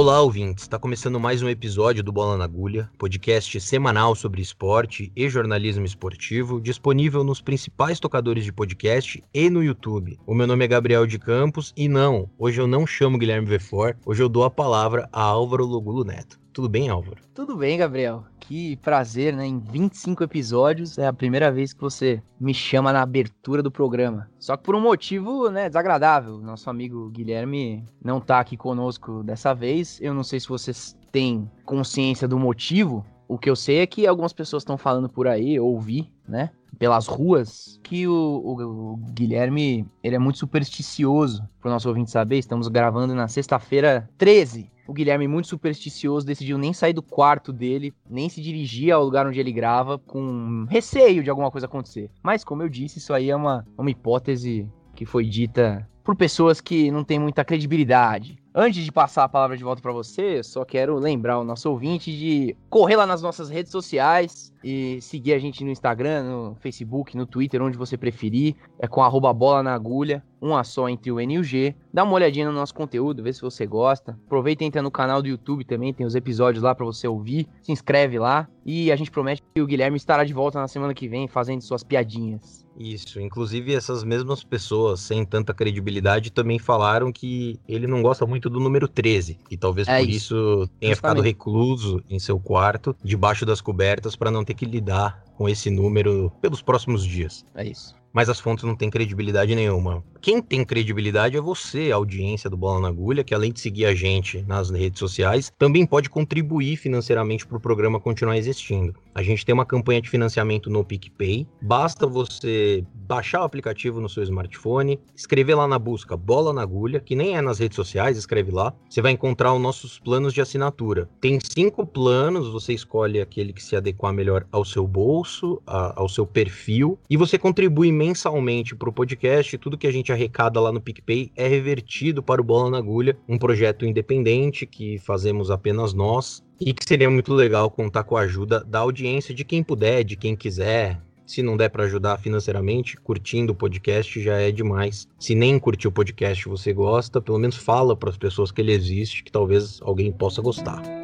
Olá, ouvintes! Está começando mais um episódio do Bola na Agulha, podcast semanal sobre esporte e jornalismo esportivo, disponível nos principais tocadores de podcast e no YouTube. O meu nome é Gabriel de Campos e não, hoje eu não chamo Guilherme Vefor, hoje eu dou a palavra a Álvaro Logulo Neto. Tudo bem, Álvaro? Tudo bem, Gabriel. Que prazer, né? Em 25 episódios é a primeira vez que você me chama na abertura do programa. Só que por um motivo, né, desagradável. Nosso amigo Guilherme não tá aqui conosco dessa vez. Eu não sei se vocês têm consciência do motivo. O que eu sei é que algumas pessoas estão falando por aí, ouvi, né? Pelas ruas, que o, o, o, Guilherme ele é muito supersticioso. Para o nosso ouvinte saber, estamos gravando na sexta-feira 13 o Guilherme, muito supersticioso, decidiu nem sair do quarto dele, nem se dirigir ao lugar onde ele grava, com receio de alguma coisa acontecer. Mas, como eu disse, isso aí é uma, uma hipótese que foi dita por pessoas que não têm muita credibilidade. Antes de passar a palavra de volta para você, só quero lembrar o nosso ouvinte de correr lá nas nossas redes sociais e seguir a gente no Instagram, no Facebook, no Twitter, onde você preferir. É com arroba bola na agulha, um a só entre o N e o G. Dá uma olhadinha no nosso conteúdo, vê se você gosta. Aproveita e entra no canal do YouTube também, tem os episódios lá para você ouvir. Se inscreve lá e a gente promete que o Guilherme estará de volta na semana que vem fazendo suas piadinhas. Isso, inclusive essas mesmas pessoas sem tanta credibilidade também falaram que ele não gosta muito do número 13 e talvez é por isso, isso tenha Justamente. ficado recluso em seu quarto, debaixo das cobertas para não ter que lidar com esse número pelos próximos dias. É isso mas as fontes não têm credibilidade nenhuma. Quem tem credibilidade é você, a audiência do Bola na Agulha, que além de seguir a gente nas redes sociais, também pode contribuir financeiramente para o programa continuar existindo. A gente tem uma campanha de financiamento no PicPay. Basta você baixar o aplicativo no seu smartphone, escrever lá na busca Bola na Agulha, que nem é nas redes sociais, escreve lá. Você vai encontrar os nossos planos de assinatura. Tem cinco planos, você escolhe aquele que se adequar melhor ao seu bolso, a, ao seu perfil, e você contribui mensalmente para o podcast. Tudo que a gente arrecada lá no PicPay é revertido para o Bola na Agulha, um projeto independente que fazemos apenas nós e que seria muito legal contar com a ajuda da audiência de quem puder, de quem quiser. Se não der para ajudar financeiramente, curtindo o podcast já é demais. Se nem curtir o podcast você gosta, pelo menos fala para as pessoas que ele existe, que talvez alguém possa gostar.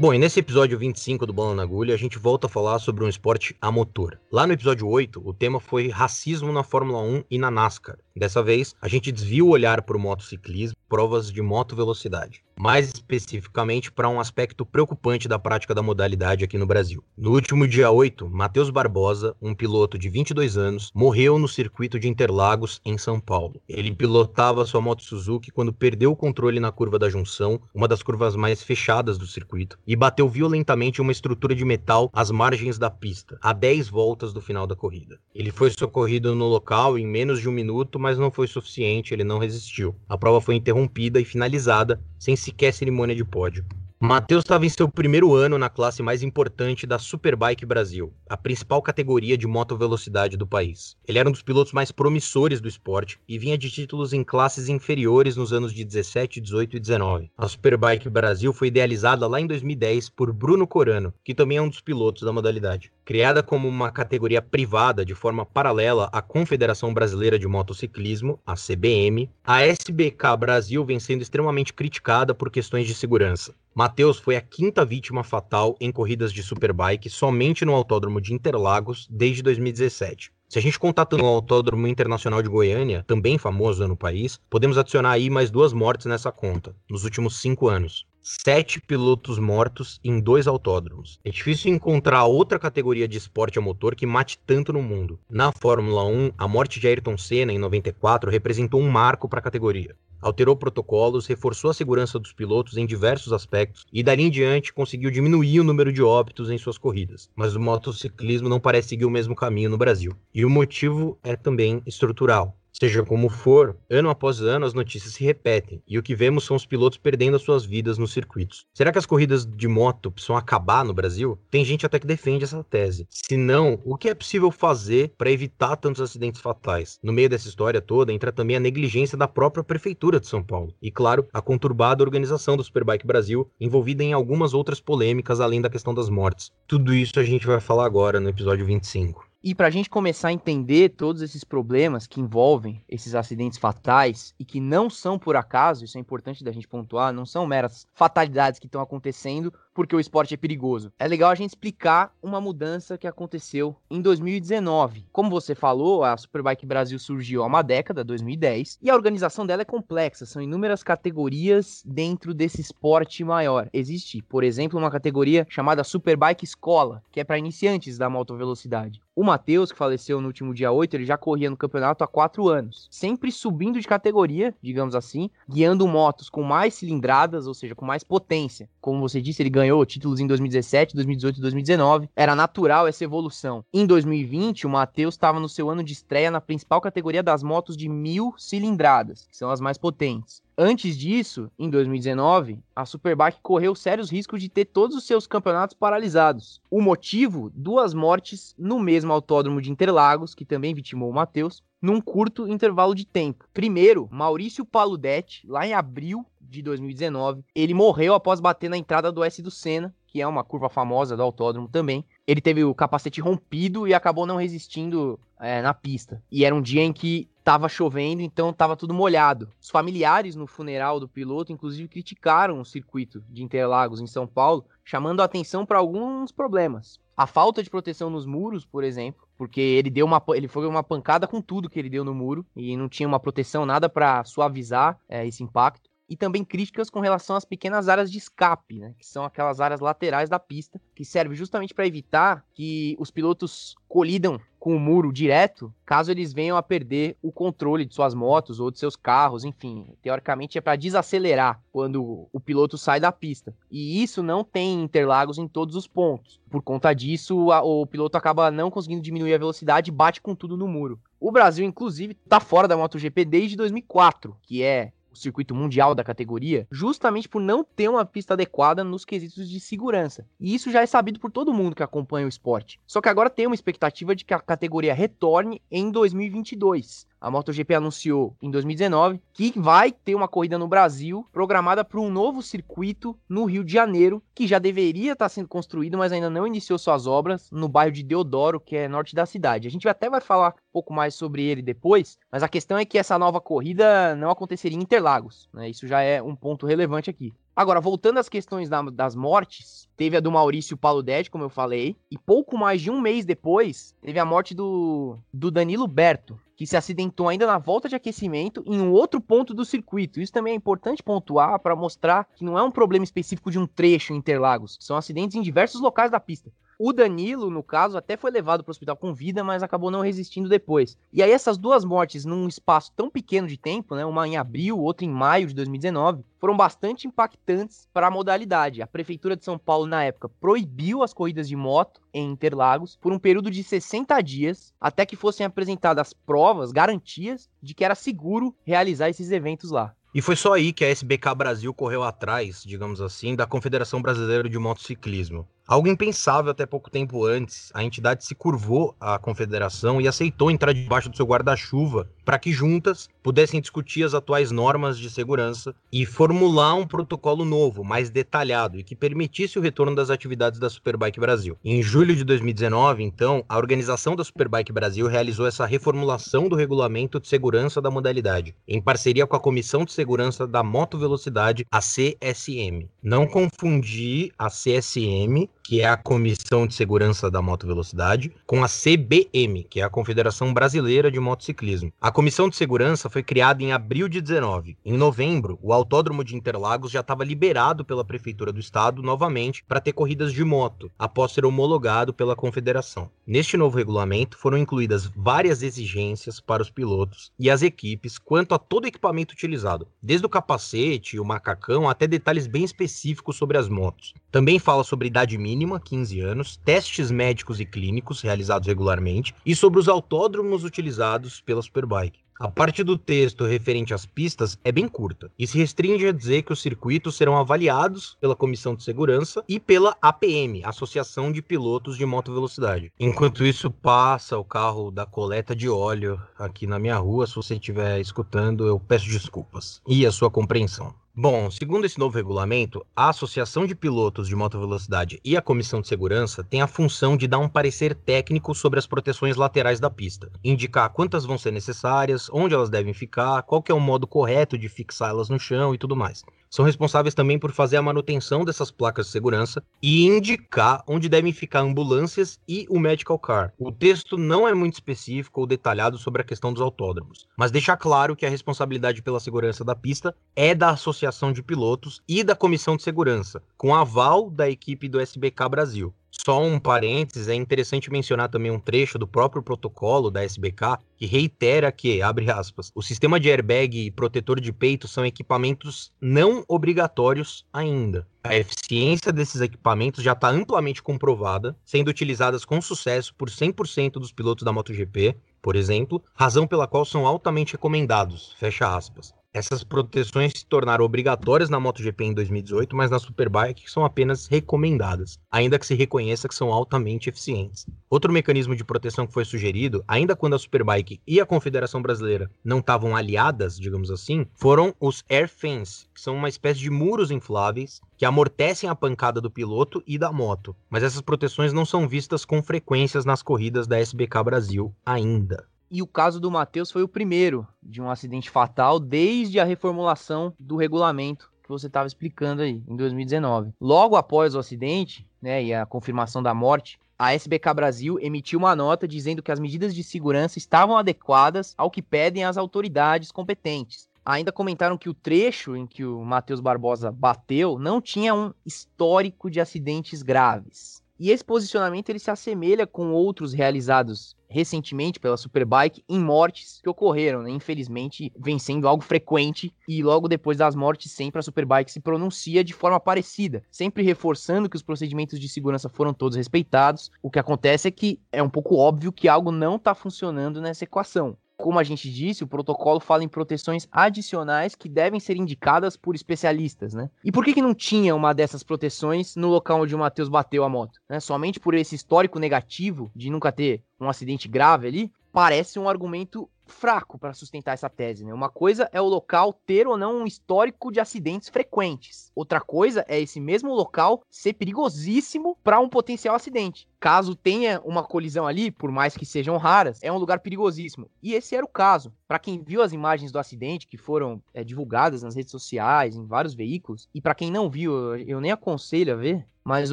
Bom, e nesse episódio 25 do Bola na Agulha, a gente volta a falar sobre um esporte a motor. Lá no episódio 8, o tema foi racismo na Fórmula 1 e na NASCAR. Dessa vez, a gente desvia o olhar para o motociclismo, provas de moto velocidade mais especificamente para um aspecto preocupante da prática da modalidade aqui no Brasil. No último dia 8, Matheus Barbosa, um piloto de 22 anos, morreu no circuito de Interlagos, em São Paulo. Ele pilotava sua moto Suzuki quando perdeu o controle na curva da junção, uma das curvas mais fechadas do circuito, e bateu violentamente uma estrutura de metal às margens da pista, a 10 voltas do final da corrida. Ele foi socorrido no local em menos de um minuto, mas não foi suficiente, ele não resistiu. A prova foi interrompida e finalizada sem sequer cerimônia de pódio. Matheus estava em seu primeiro ano na classe mais importante da Superbike Brasil, a principal categoria de moto velocidade do país. Ele era um dos pilotos mais promissores do esporte e vinha de títulos em classes inferiores nos anos de 17, 18 e 19. A Superbike Brasil foi idealizada lá em 2010 por Bruno Corano, que também é um dos pilotos da modalidade. Criada como uma categoria privada de forma paralela à Confederação Brasileira de Motociclismo, a CBM, a SBK Brasil vem sendo extremamente criticada por questões de segurança. Matheus foi a quinta vítima fatal em corridas de superbike somente no Autódromo de Interlagos desde 2017. Se a gente contar no Autódromo Internacional de Goiânia, também famoso no país, podemos adicionar aí mais duas mortes nessa conta, nos últimos cinco anos. Sete pilotos mortos em dois autódromos. É difícil encontrar outra categoria de esporte a motor que mate tanto no mundo. Na Fórmula 1, a morte de Ayrton Senna em 94 representou um marco para a categoria alterou protocolos, reforçou a segurança dos pilotos em diversos aspectos e dali em diante conseguiu diminuir o número de óbitos em suas corridas. Mas o motociclismo não parece seguir o mesmo caminho no Brasil. E o motivo é também estrutural. Seja como for, ano após ano as notícias se repetem e o que vemos são os pilotos perdendo as suas vidas nos circuitos. Será que as corridas de moto precisam acabar no Brasil? Tem gente até que defende essa tese. Se não, o que é possível fazer para evitar tantos acidentes fatais? No meio dessa história toda entra também a negligência da própria prefeitura de São Paulo e, claro, a conturbada organização do Superbike Brasil, envolvida em algumas outras polêmicas além da questão das mortes. Tudo isso a gente vai falar agora no episódio 25. E para a gente começar a entender todos esses problemas que envolvem esses acidentes fatais e que não são por acaso, isso é importante da gente pontuar, não são meras fatalidades que estão acontecendo porque o esporte é perigoso. É legal a gente explicar uma mudança que aconteceu em 2019. Como você falou, a Superbike Brasil surgiu há uma década, 2010, e a organização dela é complexa, são inúmeras categorias dentro desse esporte maior. Existe, por exemplo, uma categoria chamada Superbike Escola, que é para iniciantes da motovelocidade. O Matheus, que faleceu no último dia 8, ele já corria no campeonato há 4 anos, sempre subindo de categoria, digamos assim, guiando motos com mais cilindradas, ou seja, com mais potência. Como você disse, ele ganhou títulos em 2017, 2018 e 2019. Era natural essa evolução. Em 2020, o Matheus estava no seu ano de estreia na principal categoria das motos de mil cilindradas, que são as mais potentes. Antes disso, em 2019, a Superbike correu sérios riscos de ter todos os seus campeonatos paralisados. O motivo? Duas mortes no mesmo autódromo de Interlagos, que também vitimou o Matheus, num curto intervalo de tempo. Primeiro, Maurício Paludetti, lá em abril de 2019, ele morreu após bater na entrada do S do Senna, que é uma curva famosa do autódromo também. Ele teve o capacete rompido e acabou não resistindo é, na pista. E era um dia em que estava chovendo, então estava tudo molhado. Os familiares no funeral do piloto, inclusive, criticaram o circuito de Interlagos em São Paulo, chamando a atenção para alguns problemas. A falta de proteção nos muros, por exemplo, porque ele deu uma ele foi uma pancada com tudo que ele deu no muro e não tinha uma proteção nada para suavizar é, esse impacto e também críticas com relação às pequenas áreas de escape, né, que são aquelas áreas laterais da pista, que servem justamente para evitar que os pilotos colidam com o muro direto, caso eles venham a perder o controle de suas motos ou de seus carros, enfim, teoricamente é para desacelerar quando o piloto sai da pista. E isso não tem Interlagos em todos os pontos. Por conta disso, a, o piloto acaba não conseguindo diminuir a velocidade e bate com tudo no muro. O Brasil, inclusive, está fora da MotoGP desde 2004, que é o circuito mundial da categoria, justamente por não ter uma pista adequada nos quesitos de segurança. E isso já é sabido por todo mundo que acompanha o esporte. Só que agora tem uma expectativa de que a categoria retorne em 2022 a MotoGP anunciou em 2019 que vai ter uma corrida no Brasil programada para um novo circuito no Rio de Janeiro, que já deveria estar sendo construído, mas ainda não iniciou suas obras no bairro de Deodoro, que é norte da cidade. A gente até vai falar um pouco mais sobre ele depois, mas a questão é que essa nova corrida não aconteceria em Interlagos. Né? Isso já é um ponto relevante aqui. Agora, voltando às questões da, das mortes, teve a do Maurício Paludetti, como eu falei, e pouco mais de um mês depois, teve a morte do, do Danilo Berto, que se acidentou ainda na volta de aquecimento em um outro ponto do circuito. Isso também é importante pontuar para mostrar que não é um problema específico de um trecho em Interlagos, são acidentes em diversos locais da pista. O Danilo, no caso, até foi levado para o hospital com vida, mas acabou não resistindo depois. E aí essas duas mortes num espaço tão pequeno de tempo, né, uma em abril, outra em maio de 2019, foram bastante impactantes para a modalidade. A prefeitura de São Paulo na época proibiu as corridas de moto em Interlagos por um período de 60 dias, até que fossem apresentadas provas, garantias de que era seguro realizar esses eventos lá. E foi só aí que a SBK Brasil correu atrás, digamos assim, da Confederação Brasileira de Motociclismo. Algo impensável até pouco tempo antes, a entidade se curvou à confederação e aceitou entrar debaixo do seu guarda-chuva para que juntas pudessem discutir as atuais normas de segurança e formular um protocolo novo, mais detalhado e que permitisse o retorno das atividades da Superbike Brasil. Em julho de 2019, então, a organização da Superbike Brasil realizou essa reformulação do regulamento de segurança da modalidade, em parceria com a Comissão de Segurança da Moto Velocidade, a CSM. Não confundir a CSM que é a Comissão de Segurança da Moto Velocidade, com a CBM, que é a Confederação Brasileira de Motociclismo. A Comissão de Segurança foi criada em abril de 19. Em novembro, o Autódromo de Interlagos já estava liberado pela Prefeitura do Estado novamente para ter corridas de moto, após ser homologado pela Confederação. Neste novo regulamento foram incluídas várias exigências para os pilotos e as equipes quanto a todo o equipamento utilizado, desde o capacete, o macacão, até detalhes bem específicos sobre as motos. Também fala sobre idade mínima mínima, 15 anos, testes médicos e clínicos realizados regularmente e sobre os autódromos utilizados pela Superbike. A parte do texto referente às pistas é bem curta e se restringe a dizer que os circuitos serão avaliados pela Comissão de Segurança e pela APM, Associação de Pilotos de Moto Velocidade. Enquanto isso, passa o carro da coleta de óleo aqui na minha rua. Se você estiver escutando, eu peço desculpas e a sua compreensão. Bom, segundo esse novo regulamento, a Associação de Pilotos de Moto Velocidade e a Comissão de Segurança têm a função de dar um parecer técnico sobre as proteções laterais da pista, indicar quantas vão ser necessárias, onde elas devem ficar, qual é o modo correto de fixá-las no chão e tudo mais são responsáveis também por fazer a manutenção dessas placas de segurança e indicar onde devem ficar ambulâncias e o medical car. O texto não é muito específico ou detalhado sobre a questão dos autódromos, mas deixa claro que a responsabilidade pela segurança da pista é da Associação de Pilotos e da Comissão de Segurança, com aval da equipe do SBK Brasil. Só um parênteses, é interessante mencionar também um trecho do próprio protocolo da SBK que reitera que, abre aspas, o sistema de airbag e protetor de peito são equipamentos não obrigatórios ainda. A eficiência desses equipamentos já está amplamente comprovada, sendo utilizadas com sucesso por 100% dos pilotos da MotoGP, por exemplo, razão pela qual são altamente recomendados, fecha aspas. Essas proteções se tornaram obrigatórias na MotoGP em 2018, mas na Superbike são apenas recomendadas, ainda que se reconheça que são altamente eficientes. Outro mecanismo de proteção que foi sugerido, ainda quando a Superbike e a Confederação Brasileira não estavam aliadas, digamos assim, foram os Air Fence, que são uma espécie de muros infláveis que amortecem a pancada do piloto e da moto. Mas essas proteções não são vistas com frequências nas corridas da SBK Brasil ainda. E o caso do Matheus foi o primeiro de um acidente fatal desde a reformulação do regulamento que você estava explicando aí, em 2019. Logo após o acidente, né, e a confirmação da morte, a SBK Brasil emitiu uma nota dizendo que as medidas de segurança estavam adequadas ao que pedem as autoridades competentes. Ainda comentaram que o trecho em que o Matheus Barbosa bateu não tinha um histórico de acidentes graves. E esse posicionamento ele se assemelha com outros realizados recentemente pela Superbike em mortes que ocorreram, né? infelizmente vencendo algo frequente e logo depois das mortes sempre a Superbike se pronuncia de forma parecida, sempre reforçando que os procedimentos de segurança foram todos respeitados. O que acontece é que é um pouco óbvio que algo não está funcionando nessa equação. Como a gente disse, o protocolo fala em proteções adicionais que devem ser indicadas por especialistas, né? E por que, que não tinha uma dessas proteções no local onde o Matheus bateu a moto? Né? Somente por esse histórico negativo de nunca ter um acidente grave ali, parece um argumento fraco para sustentar essa tese. Né? Uma coisa é o local ter ou não um histórico de acidentes frequentes. Outra coisa é esse mesmo local ser perigosíssimo para um potencial acidente. Caso tenha uma colisão ali, por mais que sejam raras, é um lugar perigosíssimo. E esse era o caso. Para quem viu as imagens do acidente que foram é, divulgadas nas redes sociais, em vários veículos, e para quem não viu, eu nem aconselho a ver, mas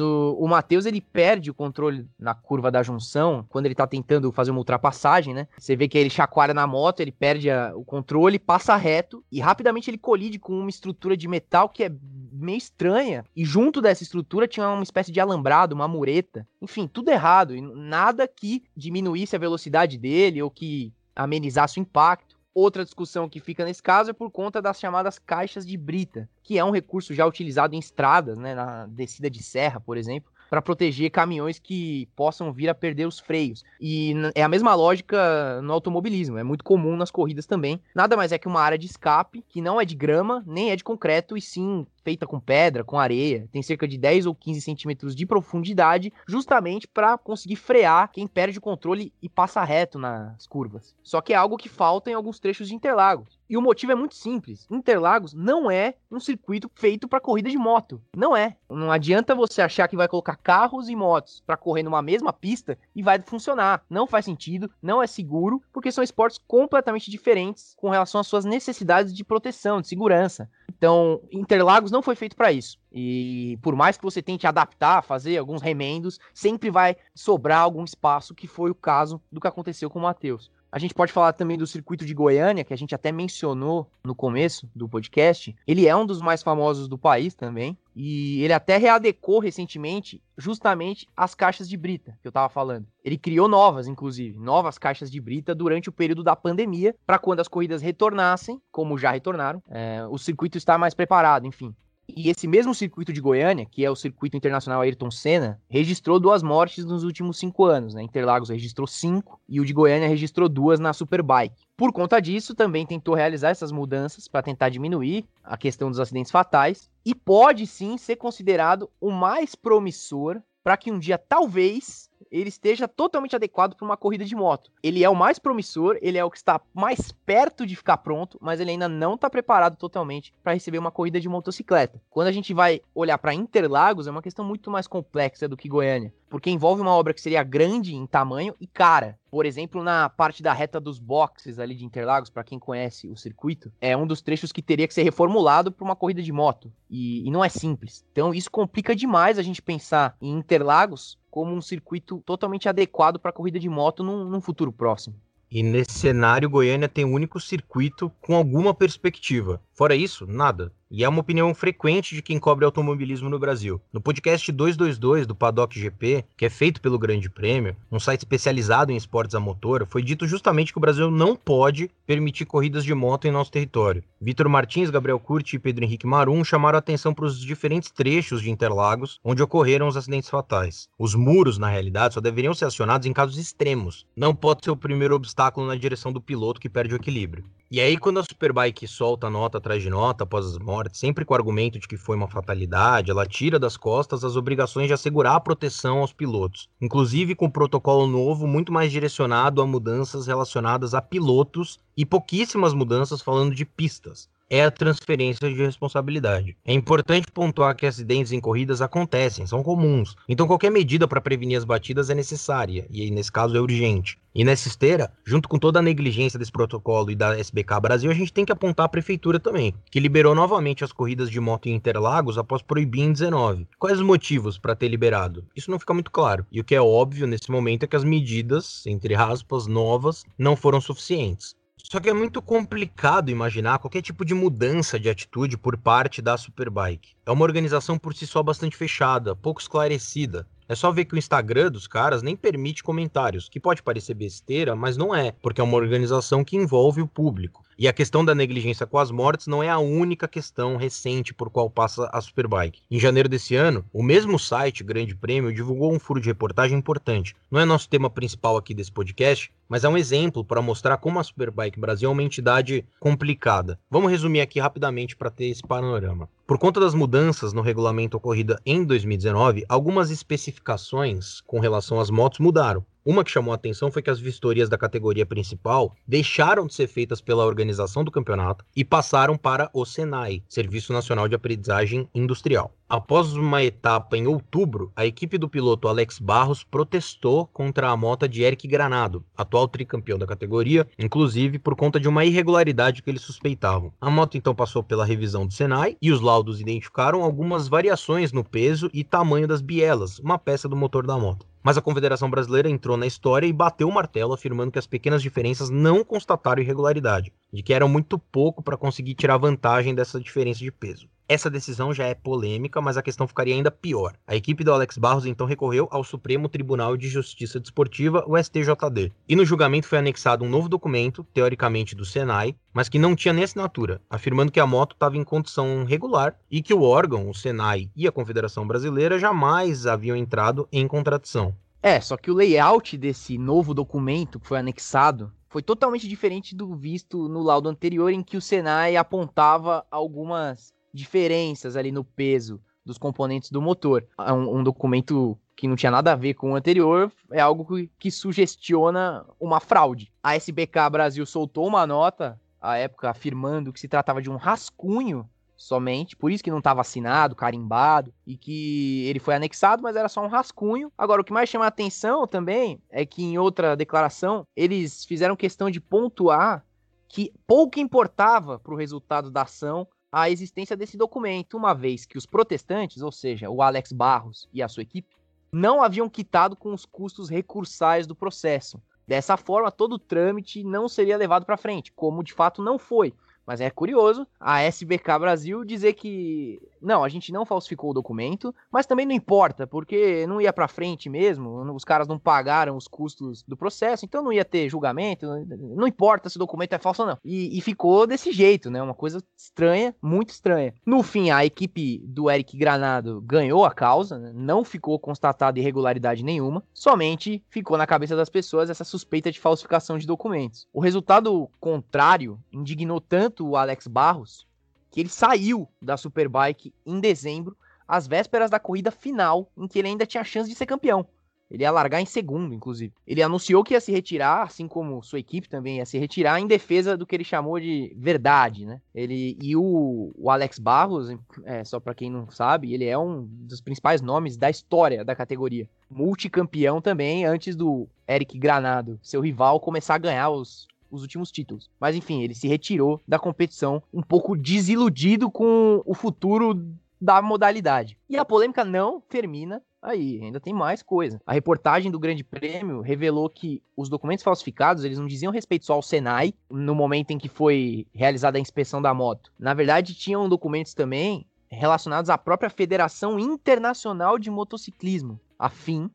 o, o Matheus ele perde o controle na curva da junção quando ele tá tentando fazer uma ultrapassagem, né? Você vê que ele chacoalha na moto, ele perde a, o controle, passa reto e rapidamente ele colide com uma estrutura de metal que é meio estranha. E junto dessa estrutura tinha uma espécie de alambrado, uma mureta. Enfim, tudo errado. E nada que diminuísse a velocidade dele ou que amenizasse o impacto. Outra discussão que fica nesse caso é por conta das chamadas caixas de brita, que é um recurso já utilizado em estradas, né, na descida de serra, por exemplo, para proteger caminhões que possam vir a perder os freios. E é a mesma lógica no automobilismo, é muito comum nas corridas também. Nada mais é que uma área de escape que não é de grama, nem é de concreto, e sim feita com pedra, com areia, tem cerca de 10 ou 15 centímetros de profundidade, justamente para conseguir frear quem perde o controle e passa reto nas curvas. Só que é algo que falta em alguns trechos de Interlagos. E o motivo é muito simples. Interlagos não é um circuito feito para corrida de moto. Não é. Não adianta você achar que vai colocar carros e motos para correr numa mesma pista e vai funcionar. Não faz sentido, não é seguro, porque são esportes completamente diferentes com relação às suas necessidades de proteção, de segurança. Então, Interlagos não foi feito para isso. E por mais que você tente adaptar, fazer alguns remendos, sempre vai sobrar algum espaço, que foi o caso do que aconteceu com o Matheus. A gente pode falar também do circuito de Goiânia, que a gente até mencionou no começo do podcast. Ele é um dos mais famosos do país também. E ele até readecou recentemente justamente as caixas de brita que eu tava falando. Ele criou novas, inclusive, novas caixas de brita durante o período da pandemia, para quando as corridas retornassem, como já retornaram, é, o circuito estar mais preparado, enfim. E esse mesmo circuito de Goiânia, que é o circuito internacional Ayrton Senna, registrou duas mortes nos últimos cinco anos. Né? Interlagos registrou cinco e o de Goiânia registrou duas na Superbike. Por conta disso, também tentou realizar essas mudanças para tentar diminuir a questão dos acidentes fatais e pode sim ser considerado o mais promissor para que um dia, talvez, ele esteja totalmente adequado para uma corrida de moto. Ele é o mais promissor, ele é o que está mais perto de ficar pronto, mas ele ainda não está preparado totalmente para receber uma corrida de motocicleta. Quando a gente vai olhar para Interlagos, é uma questão muito mais complexa do que Goiânia, porque envolve uma obra que seria grande em tamanho e cara. Por exemplo, na parte da reta dos boxes ali de Interlagos, para quem conhece o circuito, é um dos trechos que teria que ser reformulado para uma corrida de moto. E, e não é simples. Então isso complica demais a gente pensar em Interlagos como um circuito totalmente adequado para corrida de moto num, num futuro próximo. E nesse cenário, Goiânia tem o um único circuito com alguma perspectiva. Fora isso, nada. E é uma opinião frequente de quem cobre automobilismo no Brasil. No podcast 222 do Paddock GP, que é feito pelo Grande Prêmio, um site especializado em esportes a motor, foi dito justamente que o Brasil não pode permitir corridas de moto em nosso território. Vitor Martins, Gabriel Curti e Pedro Henrique Marum chamaram atenção para os diferentes trechos de Interlagos onde ocorreram os acidentes fatais. Os muros, na realidade, só deveriam ser acionados em casos extremos. Não pode ser o primeiro obstáculo na direção do piloto que perde o equilíbrio. E aí, quando a Superbike solta nota atrás de nota após as mortes, sempre com o argumento de que foi uma fatalidade, ela tira das costas as obrigações de assegurar a proteção aos pilotos, inclusive com um protocolo novo muito mais direcionado a mudanças relacionadas a pilotos e pouquíssimas mudanças falando de pistas é a transferência de responsabilidade. É importante pontuar que acidentes em corridas acontecem, são comuns. Então qualquer medida para prevenir as batidas é necessária, e nesse caso é urgente. E nessa esteira, junto com toda a negligência desse protocolo e da SBK Brasil, a gente tem que apontar a prefeitura também, que liberou novamente as corridas de moto em Interlagos após proibir em 19. Quais os motivos para ter liberado? Isso não fica muito claro. E o que é óbvio nesse momento é que as medidas, entre aspas, novas, não foram suficientes. Só que é muito complicado imaginar qualquer tipo de mudança de atitude por parte da Superbike. É uma organização por si só bastante fechada, pouco esclarecida. É só ver que o Instagram dos caras nem permite comentários, que pode parecer besteira, mas não é, porque é uma organização que envolve o público. E a questão da negligência com as mortes não é a única questão recente por qual passa a Superbike. Em janeiro desse ano, o mesmo site, Grande Prêmio, divulgou um furo de reportagem importante. Não é nosso tema principal aqui desse podcast, mas é um exemplo para mostrar como a Superbike Brasil é uma entidade complicada. Vamos resumir aqui rapidamente para ter esse panorama. Por conta das mudanças no regulamento ocorrida em 2019, algumas especificações com relação às motos mudaram. Uma que chamou a atenção foi que as vistorias da categoria principal deixaram de ser feitas pela organização do campeonato e passaram para o SENAI, Serviço Nacional de Aprendizagem Industrial. Após uma etapa em outubro, a equipe do piloto Alex Barros protestou contra a moto de Eric Granado, atual tricampeão da categoria, inclusive por conta de uma irregularidade que eles suspeitavam. A moto então passou pela revisão do Senai e os laudos identificaram algumas variações no peso e tamanho das bielas, uma peça do motor da moto. Mas a Confederação Brasileira entrou na história e bateu o martelo, afirmando que as pequenas diferenças não constataram irregularidade, de que era muito pouco para conseguir tirar vantagem dessa diferença de peso. Essa decisão já é polêmica, mas a questão ficaria ainda pior. A equipe do Alex Barros então recorreu ao Supremo Tribunal de Justiça Desportiva, o STJD. E no julgamento foi anexado um novo documento, teoricamente do Senai, mas que não tinha nem assinatura, afirmando que a moto estava em condição regular e que o órgão, o Senai e a Confederação Brasileira jamais haviam entrado em contradição. É, só que o layout desse novo documento que foi anexado foi totalmente diferente do visto no laudo anterior, em que o Senai apontava algumas diferenças ali no peso dos componentes do motor. É um, um documento que não tinha nada a ver com o anterior, é algo que, que sugestiona uma fraude. A SBK Brasil soltou uma nota à época afirmando que se tratava de um rascunho somente, por isso que não estava assinado, carimbado, e que ele foi anexado, mas era só um rascunho. Agora, o que mais chama a atenção também é que em outra declaração eles fizeram questão de pontuar que pouco importava para o resultado da ação a existência desse documento, uma vez que os protestantes, ou seja, o Alex Barros e a sua equipe, não haviam quitado com os custos recursais do processo. Dessa forma, todo o trâmite não seria levado para frente, como de fato não foi, Mas é curioso a SBK Brasil dizer que não, a gente não falsificou o documento, mas também não importa, porque não ia para frente mesmo, os caras não pagaram os custos do processo, então não ia ter julgamento, não importa se o documento é falso ou não. E, e ficou desse jeito, né? Uma coisa estranha, muito estranha. No fim, a equipe do Eric Granado ganhou a causa, né? não ficou constatada irregularidade nenhuma, somente ficou na cabeça das pessoas essa suspeita de falsificação de documentos. O resultado contrário indignou tanto tanto o Alex Barros que ele saiu da Superbike em dezembro, às vésperas da corrida final, em que ele ainda tinha chance de ser campeão. Ele ia largar em segundo, inclusive. Ele anunciou que ia se retirar, assim como sua equipe também ia se retirar, em defesa do que ele chamou de verdade, né? Ele e o, o Alex Barros, é, só para quem não sabe, ele é um dos principais nomes da história da categoria. Multicampeão também, antes do Eric Granado, seu rival, começar a ganhar os, os últimos títulos. Mas enfim, ele se retirou da competição um pouco desiludido com o futuro da modalidade. E a polêmica não termina aí, ainda tem mais coisa. A reportagem do Grande Prêmio revelou que os documentos falsificados, eles não diziam respeito só ao Senai no momento em que foi realizada a inspeção da moto. Na verdade, tinham documentos também relacionados à própria Federação Internacional de Motociclismo, a FIM,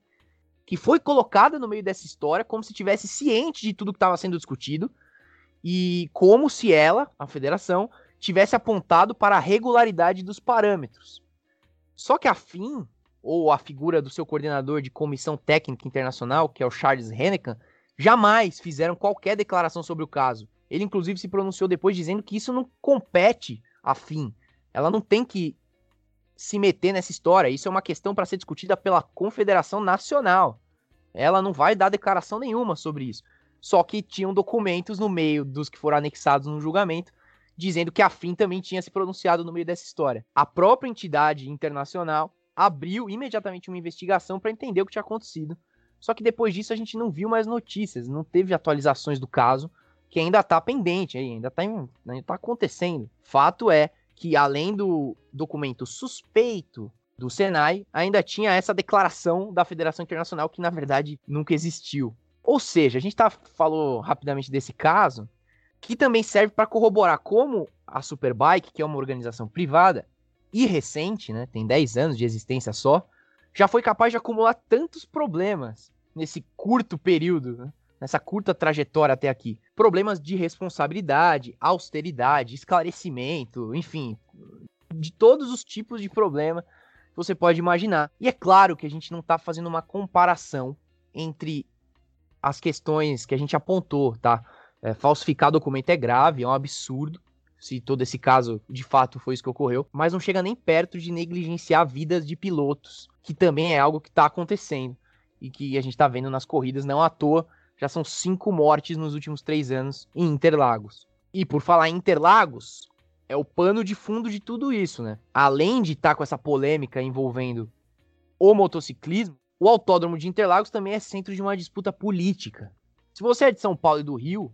que foi colocada no meio dessa história como se tivesse ciente de tudo que estava sendo discutido e como se ela, a federação, tivesse apontado para a regularidade dos parâmetros. Só que a FIM, ou a figura do seu coordenador de comissão técnica internacional, que é o Charles Hennecan, jamais fizeram qualquer declaração sobre o caso. Ele, inclusive, se pronunciou depois dizendo que isso não compete à FIM. Ela não tem que se meter nessa história. Isso é uma questão para ser discutida pela Confederação Nacional. Ela não vai dar declaração nenhuma sobre isso. Só que tinham documentos no meio dos que foram anexados no julgamento dizendo que a FIM também tinha se pronunciado no meio dessa história. A própria entidade internacional abriu imediatamente uma investigação para entender o que tinha acontecido. Só que depois disso a gente não viu mais notícias, não teve atualizações do caso, que ainda está pendente, ainda está tá acontecendo. Fato é que além do documento suspeito do Senai, ainda tinha essa declaração da Federação Internacional que na verdade nunca existiu. Ou seja, a gente tá, falou rapidamente desse caso, que também serve para corroborar como a Superbike, que é uma organização privada e recente, né, tem 10 anos de existência só, já foi capaz de acumular tantos problemas nesse curto período, né, nessa curta trajetória até aqui. Problemas de responsabilidade, austeridade, esclarecimento, enfim, de todos os tipos de problema que você pode imaginar. E é claro que a gente não está fazendo uma comparação entre as questões que a gente apontou, tá? É, falsificar documento é grave, é um absurdo. Se todo esse caso de fato foi isso que ocorreu, mas não chega nem perto de negligenciar vidas de pilotos, que também é algo que está acontecendo e que a gente está vendo nas corridas, não à toa já são cinco mortes nos últimos três anos em Interlagos. E por falar em Interlagos, é o pano de fundo de tudo isso, né? Além de estar tá com essa polêmica envolvendo o motociclismo, o Autódromo de Interlagos também é centro de uma disputa política. Se você é de São Paulo e do Rio,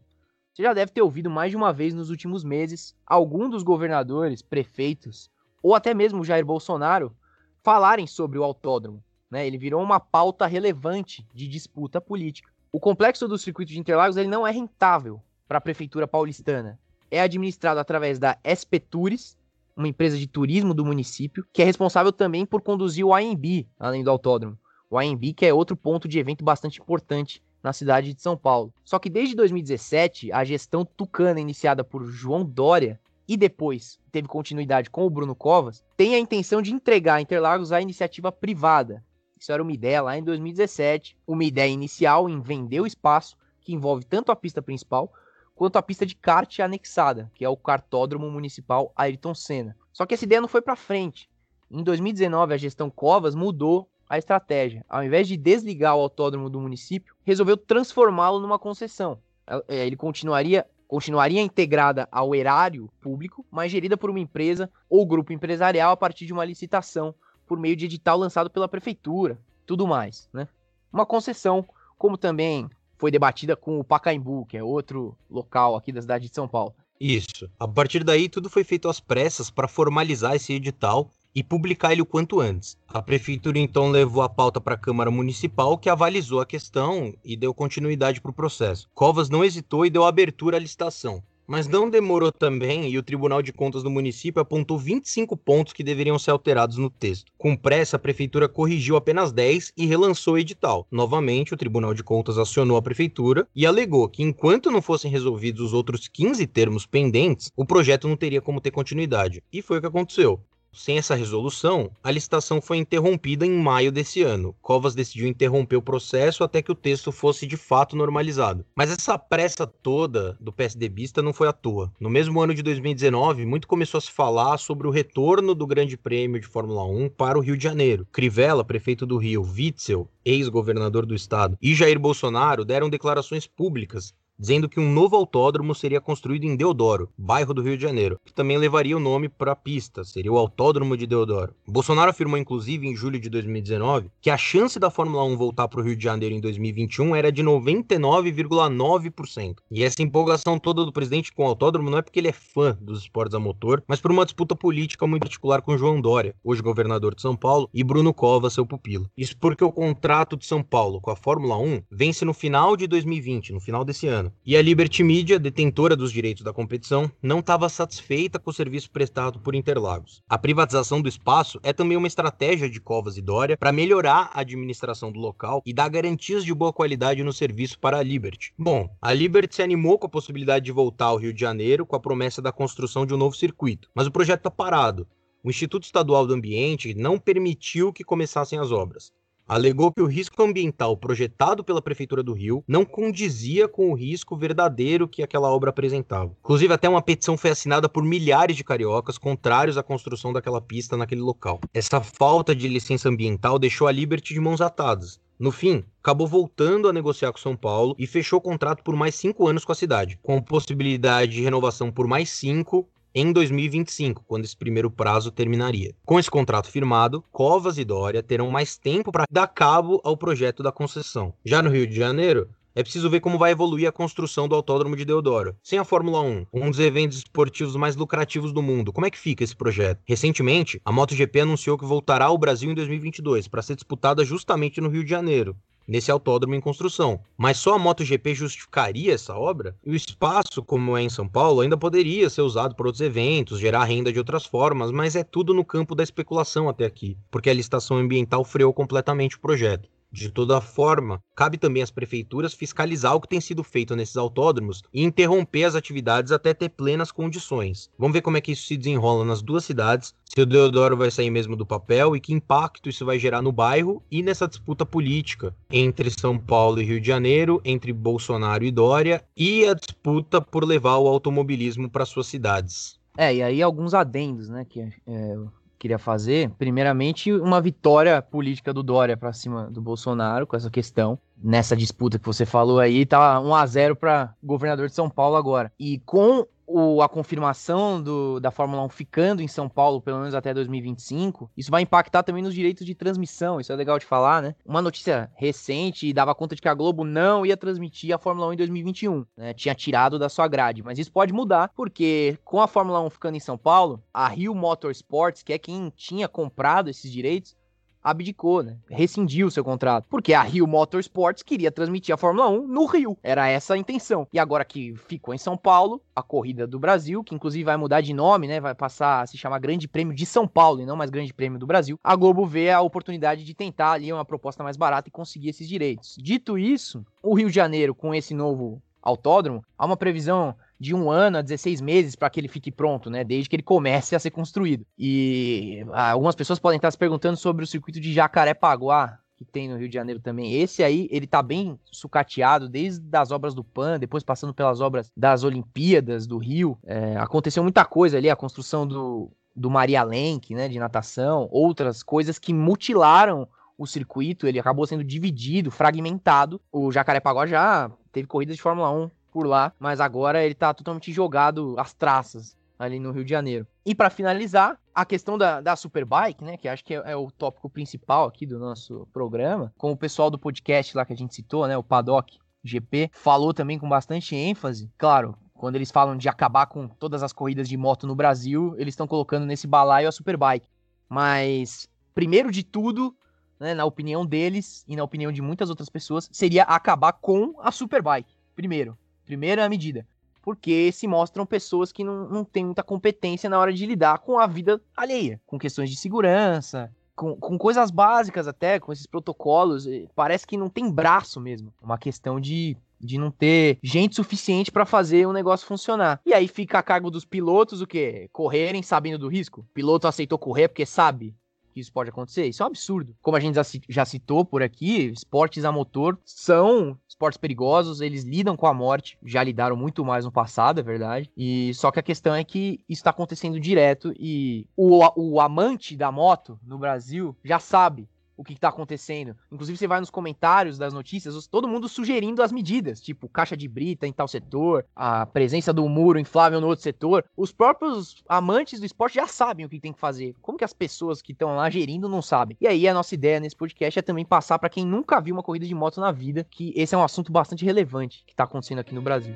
você já deve ter ouvido mais de uma vez nos últimos meses algum dos governadores, prefeitos ou até mesmo Jair Bolsonaro falarem sobre o autódromo. Né? Ele virou uma pauta relevante de disputa política. O complexo do circuito de Interlagos ele não é rentável para a prefeitura paulistana. É administrado através da SP Tours, uma empresa de turismo do município, que é responsável também por conduzir o AMB, além do autódromo. O AMB que é outro ponto de evento bastante importante na cidade de São Paulo. Só que desde 2017, a gestão tucana iniciada por João Dória e depois teve continuidade com o Bruno Covas, tem a intenção de entregar Interlagos à iniciativa privada, isso era uma ideia lá em 2017, uma ideia inicial em vender o espaço, que envolve tanto a pista principal quanto a pista de kart anexada, que é o Kartódromo Municipal Ayrton Senna. Só que essa ideia não foi para frente. Em 2019, a gestão Covas mudou a estratégia. Ao invés de desligar o autódromo do município, resolveu transformá-lo numa concessão. É, ele continuaria continuaria integrada ao erário público, mas gerida por uma empresa ou grupo empresarial a partir de uma licitação por meio de edital lançado pela prefeitura, tudo mais, né? Uma concessão, como também foi debatida com o Pacaembu, que é outro local aqui da cidade de São Paulo. Isso. A partir daí, tudo foi feito às pressas para formalizar esse edital e publicar ele o quanto antes. A prefeitura então levou a pauta para a Câmara Municipal, que avalizou a questão e deu continuidade para o processo. Covas não hesitou e deu abertura à licitação Mas não demorou também e o Tribunal de Contas do município apontou 25 pontos que deveriam ser alterados no texto. Com pressa, a prefeitura corrigiu apenas 10 e relançou o edital. Novamente, o Tribunal de Contas acionou a prefeitura e alegou que enquanto não fossem resolvidos os outros 15 termos pendentes, o projeto não teria como ter continuidade. E foi o que aconteceu. Sem essa resolução, a licitação foi interrompida em maio desse ano. Covas decidiu interromper o processo até que o texto fosse de fato normalizado. Mas essa pressa toda do PSDBista não foi à toa. No mesmo ano de 2019, muito começou a se falar sobre o retorno do Grande Prêmio de Fórmula 1 para o Rio de Janeiro. Crivella, prefeito do Rio, Witzel, ex-governador do estado, e Jair Bolsonaro deram declarações públicas dizendo que um novo autódromo seria construído em Deodoro, bairro do Rio de Janeiro, que também levaria o nome para a pista, seria o Autódromo de Deodoro. Bolsonaro afirmou, inclusive, em julho de 2019, que a chance da Fórmula 1 voltar para o Rio de Janeiro em 2021 era de 99,9%. E essa empolgação toda do presidente com o autódromo não é porque ele é fã dos esportes a motor, mas por uma disputa política muito particular com João Dória, hoje governador de São Paulo, e Bruno Cova, seu pupilo. Isso porque o contrato de São Paulo com a Fórmula 1 vence no final de 2020, no final desse ano. E a Liberty Media, detentora dos direitos da competição, não estava satisfeita com o serviço prestado por Interlagos. A privatização do espaço é também uma estratégia de Covas e Dória para melhorar a administração do local e dar garantias de boa qualidade no serviço para a Liberty. Bom, a Liberty se animou com a possibilidade de voltar ao Rio de Janeiro com a promessa da construção de um novo circuito, mas o projeto está parado. O Instituto Estadual do Ambiente não permitiu que começassem as obras alegou que o risco ambiental projetado pela Prefeitura do Rio não condizia com o risco verdadeiro que aquela obra apresentava. Inclusive, até uma petição foi assinada por milhares de cariocas contrários à construção daquela pista naquele local. Essa falta de licença ambiental deixou a Liberty de mãos atadas. No fim, acabou voltando a negociar com São Paulo e fechou o contrato por mais cinco anos com a cidade, com possibilidade de renovação por mais cinco em 2025, quando esse primeiro prazo terminaria. Com esse contrato firmado, Covas e Dória terão mais tempo para dar cabo ao projeto da concessão. Já no Rio de Janeiro, é preciso ver como vai evoluir a construção do Autódromo de Deodoro. Sem a Fórmula 1, um dos eventos esportivos mais lucrativos do mundo, como é que fica esse projeto? Recentemente, a MotoGP anunciou que voltará ao Brasil em 2022 para ser disputada justamente no Rio de Janeiro nesse autódromo em construção. Mas só a MotoGP justificaria essa obra? E o espaço, como é em São Paulo, ainda poderia ser usado por outros eventos, gerar renda de outras formas, mas é tudo no campo da especulação até aqui, porque a licitação ambiental freou completamente o projeto. De toda forma, cabe também às prefeituras fiscalizar o que tem sido feito nesses autódromos e interromper as atividades até ter plenas condições. Vamos ver como é que isso se desenrola nas duas cidades, se o Deodoro vai sair mesmo do papel e que impacto isso vai gerar no bairro e nessa disputa política entre São Paulo e Rio de Janeiro, entre Bolsonaro e Dória e a disputa por levar o automobilismo para suas cidades. É, e aí alguns adendos, né, que é, queria fazer, primeiramente, uma vitória política do Dória para cima do Bolsonaro com essa questão. Nessa disputa que você falou aí, tá 1 a 0 para governador de São Paulo agora. E com o, a confirmação do, da Fórmula 1 ficando em São Paulo, pelo menos até 2025, isso vai impactar também nos direitos de transmissão. Isso é legal de falar, né? Uma notícia recente dava conta de que a Globo não ia transmitir a Fórmula 1 em 2021, né? Tinha tirado da sua grade. Mas isso pode mudar, porque com a Fórmula 1 ficando em São Paulo, a Rio Motorsports, que é quem tinha comprado esses direitos, abdicou, né? Rescindiu o seu contrato. Porque a Rio Motorsports queria transmitir a Fórmula 1 no Rio. Era essa a intenção. E agora que ficou em São Paulo, a corrida do Brasil, que inclusive vai mudar de nome, né? Vai passar a se chamar Grande Prêmio de São Paulo e não mais Grande Prêmio do Brasil. A Globo vê a oportunidade de tentar ali uma proposta mais barata e conseguir esses direitos. Dito isso, o Rio de Janeiro, com esse novo autódromo, há uma previsão de um ano a 16 meses para que ele fique pronto, né? Desde que ele comece a ser construído. E algumas pessoas podem estar se perguntando sobre o circuito de Jacarepaguá, que tem no Rio de Janeiro também. Esse aí, ele tá bem sucateado desde as obras do PAN, depois passando pelas obras das Olimpíadas do Rio. É, aconteceu muita coisa ali, a construção do, do Maria Lenk, né, de natação, outras coisas que mutilaram o circuito, ele acabou sendo dividido, fragmentado. O Jacarepaguá já teve corridas de Fórmula 1 por lá, mas agora ele tá totalmente jogado às traças ali no Rio de Janeiro. E para finalizar, a questão da, da Superbike, né, que acho que é, é, o tópico principal aqui do nosso programa, com o pessoal do podcast lá que a gente citou, né, o Paddock GP, falou também com bastante ênfase. Claro, quando eles falam de acabar com todas as corridas de moto no Brasil, eles estão colocando nesse balaio a Superbike. Mas, primeiro de tudo, né, na opinião deles e na opinião de muitas outras pessoas, seria acabar com a Superbike. Primeiro. Primeira medida. porque se mostram pessoas que não, não têm muita competência na hora de lidar com a vida alheia, com questões de segurança, com, com, coisas básicas até, com esses protocolos. Parece que não tem braço mesmo. Uma questão de de não ter gente suficiente para fazer o negócio funcionar. E aí fica a cargo dos pilotos o quê? Correrem sabendo do risco. O piloto aceitou correr porque sabe que isso pode acontecer. Isso é um absurdo. Como a gente já citou por aqui, esportes a motor são esportes perigosos, eles lidam com a morte, já lidaram muito mais no passado, é verdade. E só que a questão é que isso está acontecendo direto e o, o amante da moto no Brasil já sabe o que está acontecendo. Inclusive, você vai nos comentários das notícias, todo mundo sugerindo as medidas, tipo caixa de brita em tal setor, a presença do muro inflável no outro setor. Os próprios amantes do esporte já sabem o que tem que fazer. Como que as pessoas que estão lá gerindo não sabem? E aí, a nossa ideia nesse podcast é também passar para quem nunca viu uma corrida de moto na vida, que esse é um assunto bastante relevante que está acontecendo aqui no Brasil.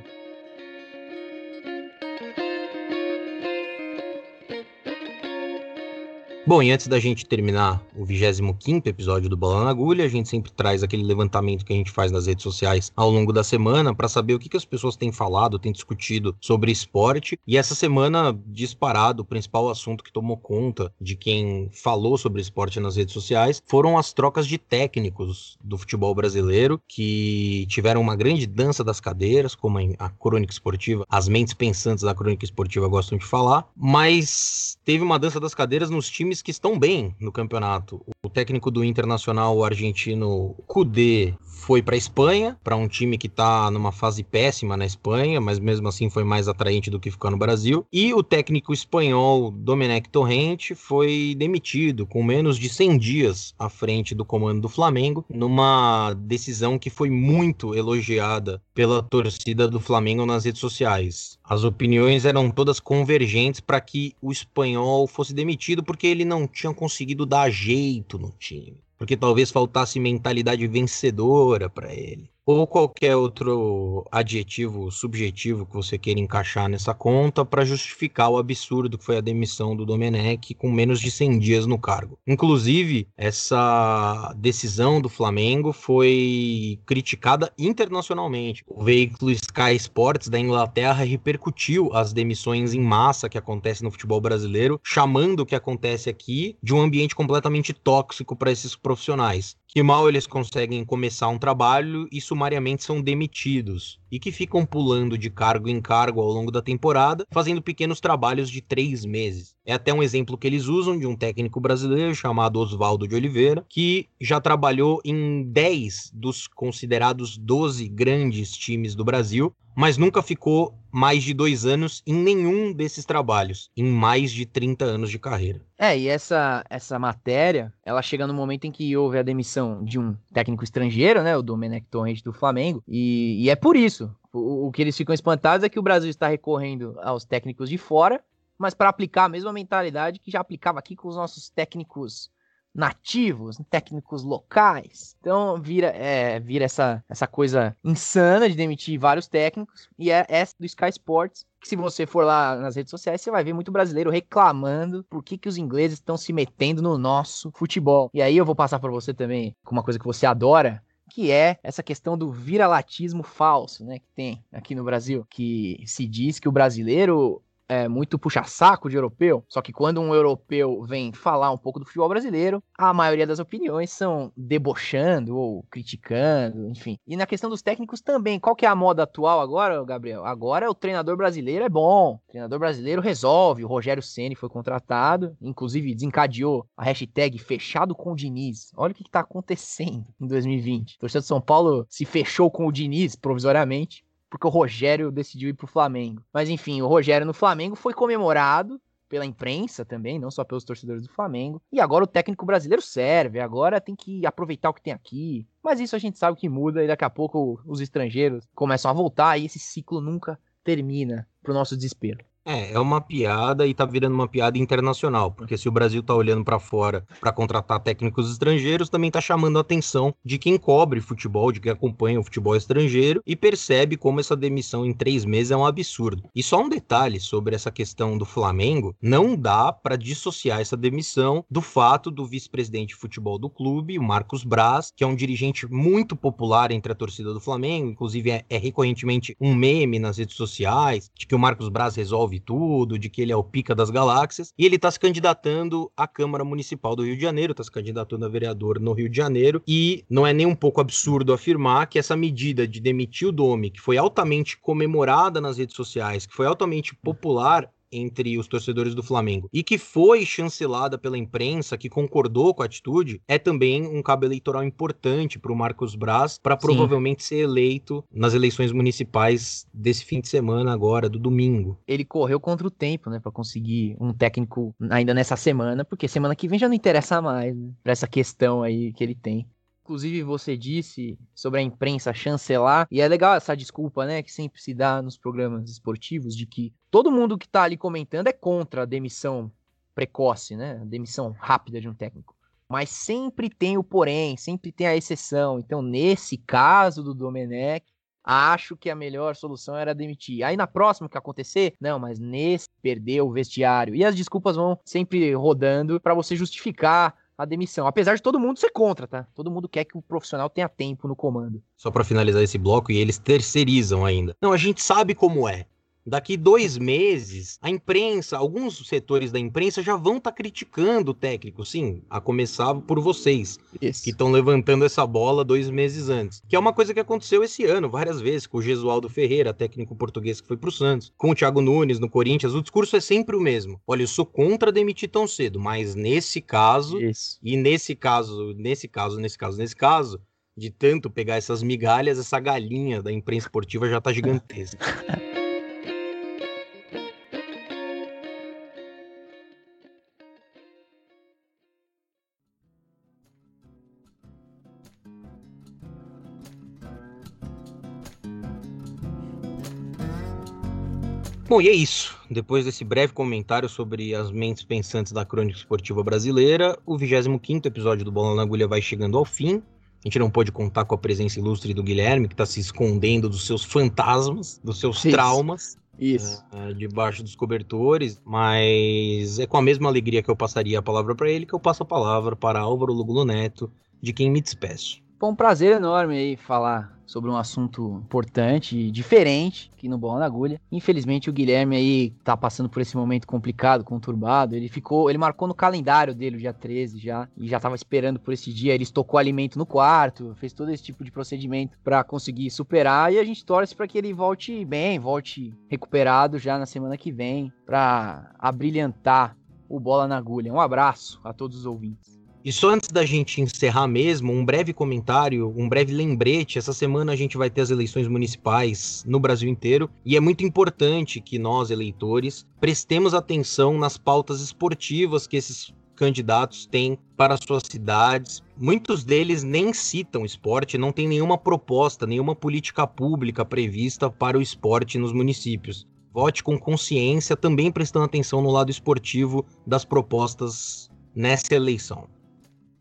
Bom, e antes da gente terminar o 25 episódio do Bola na Agulha, a gente sempre traz aquele levantamento que a gente faz nas redes sociais ao longo da semana para saber o que, que as pessoas têm falado, têm discutido sobre esporte. E essa semana, disparado, o principal assunto que tomou conta de quem falou sobre esporte nas redes sociais foram as trocas de técnicos do futebol brasileiro, que tiveram uma grande dança das cadeiras, como a crônica esportiva, as mentes pensantes da crônica esportiva gostam de falar, mas teve uma dança das cadeiras nos times times que estão bem no campeonato. O técnico do Internacional o argentino Cudê foi para a Espanha, para um time que está numa fase péssima na Espanha, mas mesmo assim foi mais atraente do que ficar no Brasil. E o técnico espanhol Domenech Torrente foi demitido com menos de 100 dias à frente do comando do Flamengo, numa decisão que foi muito elogiada pela torcida do Flamengo nas redes sociais. As opiniões eram todas convergentes para que o espanhol fosse demitido porque ele não tinha conseguido dar jeito no time porque talvez faltasse mentalidade vencedora para ele ou qualquer outro adjetivo subjetivo que você queira encaixar nessa conta para justificar o absurdo que foi a demissão do Domenech com menos de 100 dias no cargo. Inclusive, essa decisão do Flamengo foi criticada internacionalmente. O veículo Sky Sports da Inglaterra repercutiu as demissões em massa que acontecem no futebol brasileiro, chamando o que acontece aqui de um ambiente completamente tóxico para esses profissionais que mal eles conseguem começar um trabalho e sumariamente são demitidos e que ficam pulando de cargo em cargo ao longo da temporada, fazendo pequenos trabalhos de três meses. É até um exemplo que eles usam de um técnico brasileiro chamado Oswaldo de Oliveira, que já trabalhou em 10 dos considerados 12 grandes times do Brasil, mas nunca ficou mais de dois anos em nenhum desses trabalhos, em mais de 30 anos de carreira. É, e essa, essa matéria, ela chega no momento em que houve a demissão de um técnico estrangeiro, né, o Domenech Torrente do Flamengo, e, e é por isso. O, o que eles ficam espantados é que o Brasil está recorrendo aos técnicos de fora, mas para aplicar a mesma mentalidade que já aplicava aqui com os nossos técnicos nativos, técnicos locais. Então vira, é, vira essa, essa coisa insana de demitir vários técnicos. E é essa do Sky Sports. Que se você for lá nas redes sociais, você vai ver muito brasileiro reclamando por que, que os ingleses estão se metendo no nosso futebol. E aí eu vou passar para você também com uma coisa que você adora, que é essa questão do viralatismo falso, né, que tem aqui no Brasil, que se diz que o brasileiro é, muito puxa-saco de europeu, só que quando um europeu vem falar um pouco do futebol brasileiro, a maioria das opiniões são debochando ou criticando, enfim. E na questão dos técnicos também, qual que é a moda atual agora, Gabriel? Agora o treinador brasileiro é bom, o treinador brasileiro resolve, o Rogério Ceni foi contratado, inclusive desencadeou a hashtag fechado com o Diniz. Olha o que está acontecendo em 2020. O torcedor de São Paulo se fechou com o Diniz provisoriamente, porque o Rogério decidiu ir pro Flamengo. Mas enfim, o Rogério no Flamengo foi comemorado pela imprensa também, não só pelos torcedores do Flamengo. E agora o técnico brasileiro serve, agora tem que aproveitar o que tem aqui. Mas isso a gente sabe que muda e daqui a pouco os estrangeiros começam a voltar e esse ciclo nunca termina pro nosso desespero. É, é uma piada e tá virando uma piada internacional, porque se o Brasil tá olhando para fora para contratar técnicos estrangeiros, também tá chamando a atenção de quem cobre futebol, de quem acompanha o futebol estrangeiro e percebe como essa demissão em três meses é um absurdo. E só um detalhe sobre essa questão do Flamengo: não dá para dissociar essa demissão do fato do vice-presidente de futebol do clube, o Marcos Braz, que é um dirigente muito popular entre a torcida do Flamengo, inclusive é, é recorrentemente um meme nas redes sociais, de que o Marcos Braz resolve resolve tudo, de que ele é o pica das galáxias, e ele está se candidatando à Câmara Municipal do Rio de Janeiro, está se candidatando a vereador no Rio de Janeiro, e não é nem um pouco absurdo afirmar que essa medida de demitir o Domi, que foi altamente comemorada nas redes sociais, que foi altamente popular entre os torcedores do Flamengo e que foi chancelada pela imprensa, que concordou com a atitude, é também um cabo eleitoral importante para o Marcos Braz para provavelmente ser eleito nas eleições municipais desse fim de semana agora, do domingo. Ele correu contra o tempo, né, para conseguir um técnico ainda nessa semana, porque semana que vem já não interessa mais, né, para essa questão aí que ele tem. Inclusive, você disse sobre a imprensa chancelar, e é legal essa desculpa, né, que sempre se dá nos programas esportivos, de que todo mundo que tá ali comentando é contra a demissão precoce, né, a demissão rápida de um técnico. Mas sempre tem o porém, sempre tem a exceção. Então, nesse caso do Domenech, acho que a melhor solução era demitir. Aí na próxima que acontecer, não, mas nesse perdeu o vestiário. E as desculpas vão sempre rodando para você justificar a demissão. Apesar de todo mundo ser contra, tá? Todo mundo quer que o profissional tenha tempo no comando. Só para finalizar esse bloco, e eles terceirizam ainda. Não, a gente sabe como é. Daqui dois meses, a imprensa, alguns setores da imprensa já vão estar tá criticando o técnico, sim, a começar por vocês, Isso. que estão levantando essa bola dois meses antes. Que é uma coisa que aconteceu esse ano, várias vezes, com o Gesualdo Ferreira, técnico português que foi pro Santos, com o Thiago Nunes no Corinthians, o discurso é sempre o mesmo. Olha, eu sou contra demitir tão cedo, mas nesse caso, Isso. e nesse caso, nesse caso, nesse caso, nesse caso, de tanto pegar essas migalhas, essa galinha da imprensa esportiva já tá gigantesca. Bom, e é isso. Depois desse breve comentário sobre as mentes pensantes da crônica esportiva brasileira, o 25 episódio do Bola na Agulha vai chegando ao fim. A gente não pode contar com a presença ilustre do Guilherme, que está se escondendo dos seus fantasmas, dos seus isso. traumas. Isso. Uh, debaixo dos cobertores, mas é com a mesma alegria que eu passaria a palavra para ele que eu passo a palavra para Álvaro Lugulo Neto, de quem me despeço. Foi um prazer enorme aí falar sobre um assunto importante e diferente aqui no Bola na Agulha. Infelizmente o Guilherme aí tá passando por esse momento complicado, conturbado. Ele ficou, ele marcou no calendário dele o dia 13 já e já tava esperando por esse dia. Ele estocou alimento no quarto, fez todo esse tipo de procedimento para conseguir superar e a gente torce para que ele volte bem, volte recuperado já na semana que vem para abrilhantar o Bola na Agulha. Um abraço a todos os ouvintes. E só antes da gente encerrar mesmo, um breve comentário, um breve lembrete. Essa semana a gente vai ter as eleições municipais no Brasil inteiro e é muito importante que nós, eleitores, prestemos atenção nas pautas esportivas que esses candidatos têm para suas cidades. Muitos deles nem citam esporte, não tem nenhuma proposta, nenhuma política pública prevista para o esporte nos municípios. Vote com consciência, também prestando atenção no lado esportivo das propostas nessa eleição.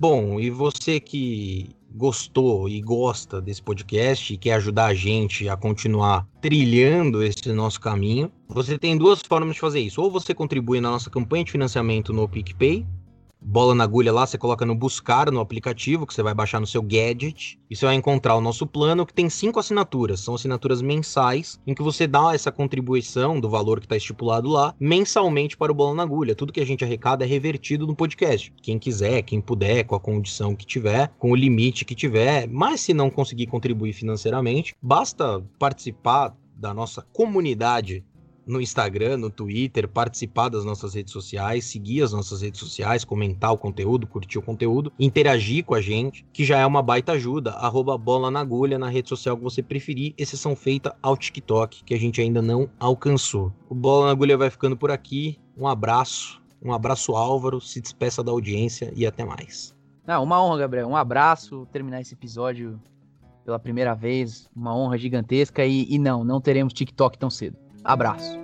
Bom, e você que gostou e gosta desse podcast e quer ajudar a gente a continuar trilhando esse nosso caminho, você tem duas formas de fazer isso. Ou você contribui na nossa campanha de financiamento no PicPay, bola na agulha lá, você coloca no buscar no aplicativo que você vai baixar no seu gadget e você vai encontrar o nosso plano que tem cinco assinaturas. São assinaturas mensais em que você dá essa contribuição do valor que está estipulado lá mensalmente para o bola na agulha. Tudo que a gente arrecada é revertido no podcast. Quem quiser, quem puder, com a condição que tiver, com o limite que tiver, mas se não conseguir contribuir financeiramente, basta participar da nossa comunidade no Instagram, no Twitter, participar das nossas redes sociais, seguir as nossas redes sociais, comentar o conteúdo, curtir o conteúdo, interagir com a gente, que já é uma baita ajuda. Arroba bola na agulha na rede social que você preferir, exceção feita ao TikTok, que a gente ainda não alcançou. O Bola na Agulha vai ficando por aqui. Um abraço, um abraço Álvaro, se despeça da audiência e até mais. Ah, uma honra, Gabriel. Um abraço, terminar esse episódio pela primeira vez, uma honra gigantesca e, e não, não teremos TikTok tão cedo. Abraço.